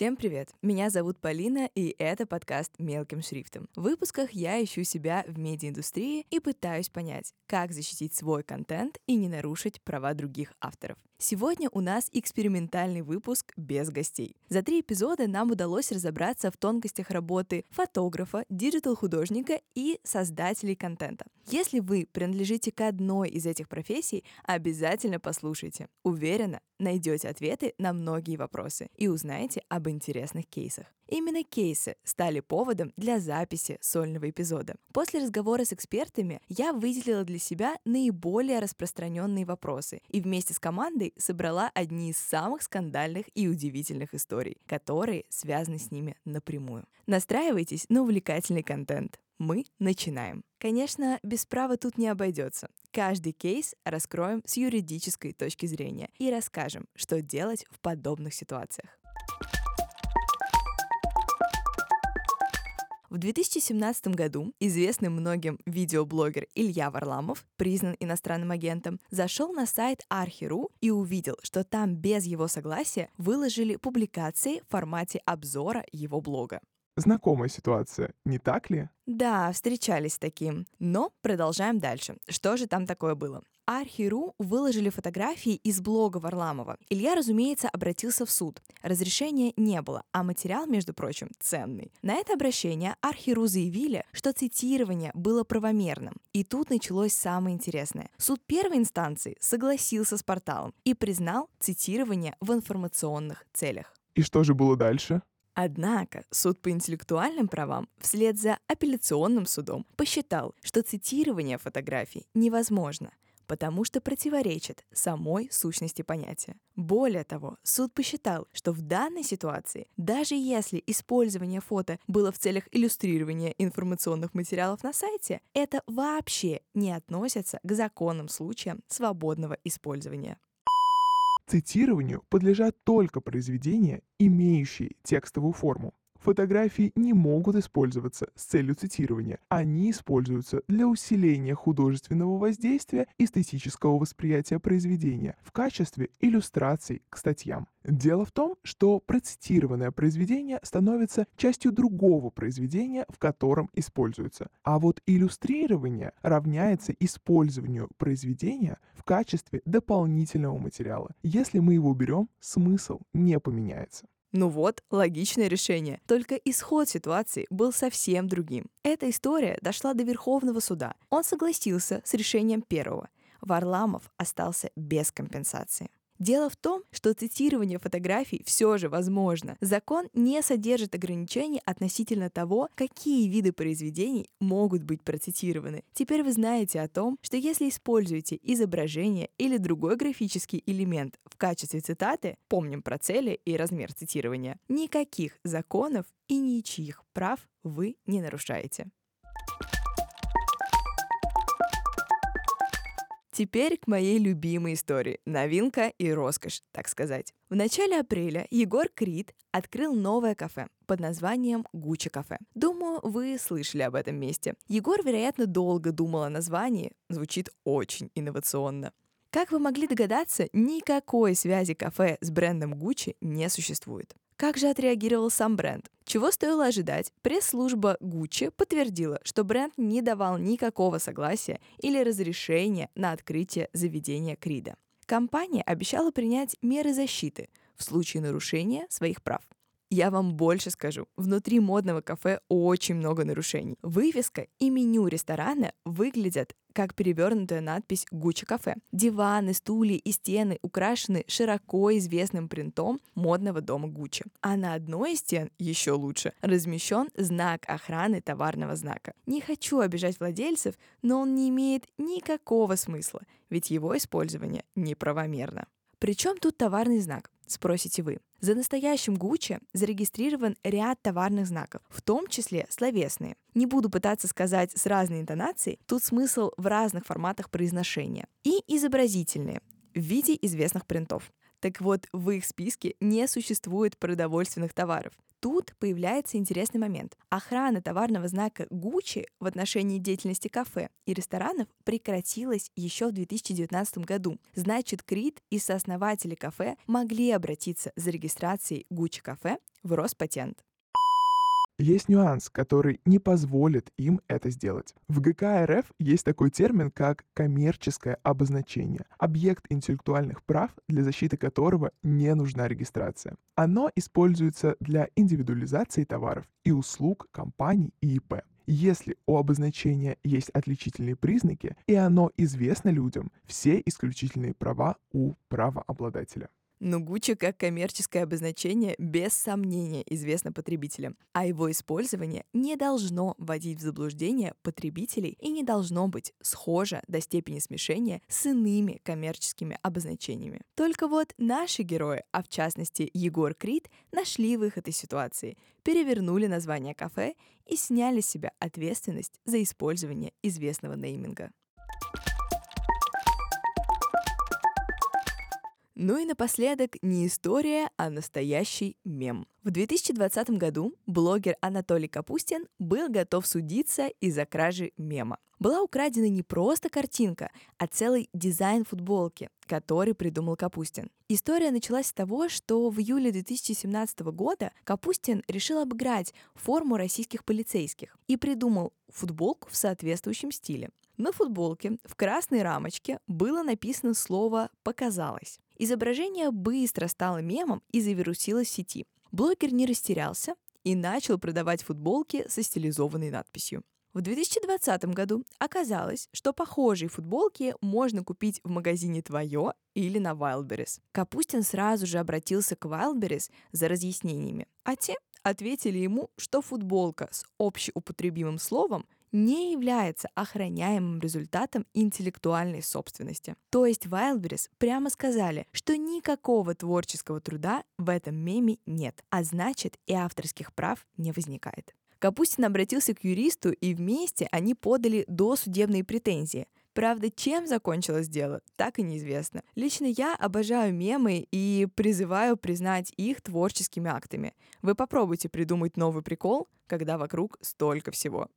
Всем привет! Меня зовут Полина, и это подкаст «Мелким шрифтом». В выпусках я ищу себя в медиаиндустрии и пытаюсь понять, как защитить свой контент и не нарушить права других авторов. Сегодня у нас экспериментальный выпуск без гостей. За три эпизода нам удалось разобраться в тонкостях работы фотографа, digital-художника и создателей контента. Если вы принадлежите к одной из этих профессий, обязательно послушайте. Уверена, найдете ответы на многие вопросы и узнаете об интересных кейсах. Именно кейсы стали поводом для записи сольного эпизода. После разговора с экспертами я выделила для себя наиболее распространенные вопросы и вместе с командой собрала одни из самых скандальных и удивительных историй, которые связаны с ними напрямую. Настраивайтесь на увлекательный контент. Мы начинаем. Конечно, без права тут не обойдется. Каждый кейс раскроем с юридической точки зрения и расскажем, что делать в подобных ситуациях. В 2017 году известный многим видеоблогер Илья Варламов, признан иностранным агентом, зашел на сайт Архи.ру и увидел, что там без его согласия выложили публикации в формате обзора его блога. Знакомая ситуация, не так ли? Да, встречались с таким. Но продолжаем дальше. Что же там такое было? Архиру выложили фотографии из блога Варламова. Илья, разумеется, обратился в суд. Разрешения не было, а материал, между прочим, ценный. На это обращение Архиру заявили, что цитирование было правомерным. И тут началось самое интересное. Суд первой инстанции согласился с порталом и признал цитирование в информационных целях. И что же было дальше? Однако суд по интеллектуальным правам вслед за апелляционным судом посчитал, что цитирование фотографий невозможно, потому что противоречит самой сущности понятия. Более того, суд посчитал, что в данной ситуации, даже если использование фото было в целях иллюстрирования информационных материалов на сайте, это вообще не относится к законным случаям свободного использования. Цитированию подлежат только произведения, имеющие текстовую форму. Фотографии не могут использоваться с целью цитирования. Они используются для усиления художественного воздействия эстетического восприятия произведения в качестве иллюстраций к статьям. Дело в том, что процитированное произведение становится частью другого произведения, в котором используется. А вот иллюстрирование равняется использованию произведения в качестве дополнительного материала. Если мы его берем, смысл не поменяется. Ну вот, логичное решение. Только исход ситуации был совсем другим. Эта история дошла до Верховного суда. Он согласился с решением первого. Варламов остался без компенсации. Дело в том, что цитирование фотографий все же возможно. Закон не содержит ограничений относительно того, какие виды произведений могут быть процитированы. Теперь вы знаете о том, что если используете изображение или другой графический элемент в качестве цитаты, помним про цели и размер цитирования, никаких законов и ничьих прав вы не нарушаете. Теперь к моей любимой истории. Новинка и роскошь, так сказать. В начале апреля Егор Крид открыл новое кафе под названием Гуччи кафе. Думаю, вы слышали об этом месте. Егор, вероятно, долго думал о названии. Звучит очень инновационно. Как вы могли догадаться, никакой связи кафе с брендом Gucci не существует. Как же отреагировал сам бренд? Чего стоило ожидать? Пресс-служба Gucci подтвердила, что бренд не давал никакого согласия или разрешения на открытие заведения Крида. Компания обещала принять меры защиты в случае нарушения своих прав. Я вам больше скажу. Внутри модного кафе очень много нарушений. Вывеска и меню ресторана выглядят как перевернутая надпись «Гуччи кафе». Диваны, стулья и стены украшены широко известным принтом модного дома Гуччи. А на одной из стен, еще лучше, размещен знак охраны товарного знака. Не хочу обижать владельцев, но он не имеет никакого смысла, ведь его использование неправомерно. Причем тут товарный знак, спросите вы. За настоящим Гуччи зарегистрирован ряд товарных знаков, в том числе словесные. Не буду пытаться сказать с разной интонацией, тут смысл в разных форматах произношения. И изобразительные, в виде известных принтов. Так вот, в их списке не существует продовольственных товаров. Тут появляется интересный момент. Охрана товарного знака Gucci в отношении деятельности кафе и ресторанов прекратилась еще в 2019 году. Значит, Крит и сооснователи кафе могли обратиться за регистрацией Gucci кафе в Роспатент. Есть нюанс, который не позволит им это сделать. В ГК РФ есть такой термин, как коммерческое обозначение, объект интеллектуальных прав, для защиты которого не нужна регистрация. Оно используется для индивидуализации товаров и услуг компаний и ИП. Если у обозначения есть отличительные признаки, и оно известно людям, все исключительные права у правообладателя. Но Гуччи как коммерческое обозначение без сомнения известно потребителям, а его использование не должно вводить в заблуждение потребителей и не должно быть схоже до степени смешения с иными коммерческими обозначениями. Только вот наши герои, а в частности Егор Крид, нашли выход из ситуации, перевернули название кафе и сняли с себя ответственность за использование известного нейминга. Ну и напоследок не история, а настоящий мем. В 2020 году блогер Анатолий Капустин был готов судиться из-за кражи мема. Была украдена не просто картинка, а целый дизайн футболки, который придумал Капустин. История началась с того, что в июле 2017 года Капустин решил обыграть форму российских полицейских и придумал футболку в соответствующем стиле. На футболке в красной рамочке было написано слово «показалось». Изображение быстро стало мемом и завирусилось в сети. Блогер не растерялся и начал продавать футболки со стилизованной надписью. В 2020 году оказалось, что похожие футболки можно купить в магазине «Твое» или на Wildberries. Капустин сразу же обратился к Wildberries за разъяснениями, а те ответили ему, что футболка с общеупотребимым словом не является охраняемым результатом интеллектуальной собственности. То есть Wildberries прямо сказали, что никакого творческого труда в этом меме нет, а значит и авторских прав не возникает. Капустин обратился к юристу, и вместе они подали досудебные претензии. Правда, чем закончилось дело, так и неизвестно. Лично я обожаю мемы и призываю признать их творческими актами. Вы попробуйте придумать новый прикол, когда вокруг столько всего.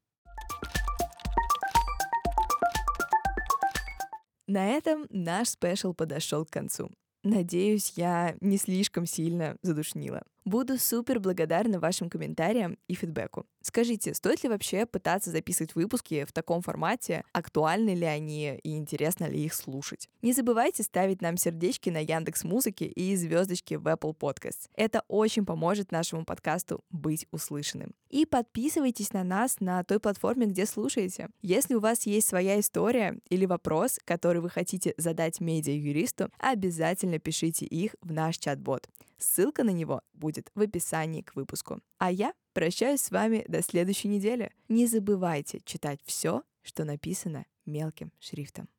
На этом наш спешл подошел к концу. Надеюсь, я не слишком сильно задушнила. Буду супер благодарна вашим комментариям и фидбэку. Скажите, стоит ли вообще пытаться записывать выпуски в таком формате? Актуальны ли они и интересно ли их слушать? Не забывайте ставить нам сердечки на Яндекс Музыке и звездочки в Apple Podcasts. Это очень поможет нашему подкасту быть услышанным. И подписывайтесь на нас на той платформе, где слушаете. Если у вас есть своя история или вопрос, который вы хотите задать медиа-юристу, обязательно пишите их в наш чат-бот. Ссылка на него будет в описании к выпуску. А я прощаюсь с вами до следующей недели. Не забывайте читать все, что написано мелким шрифтом.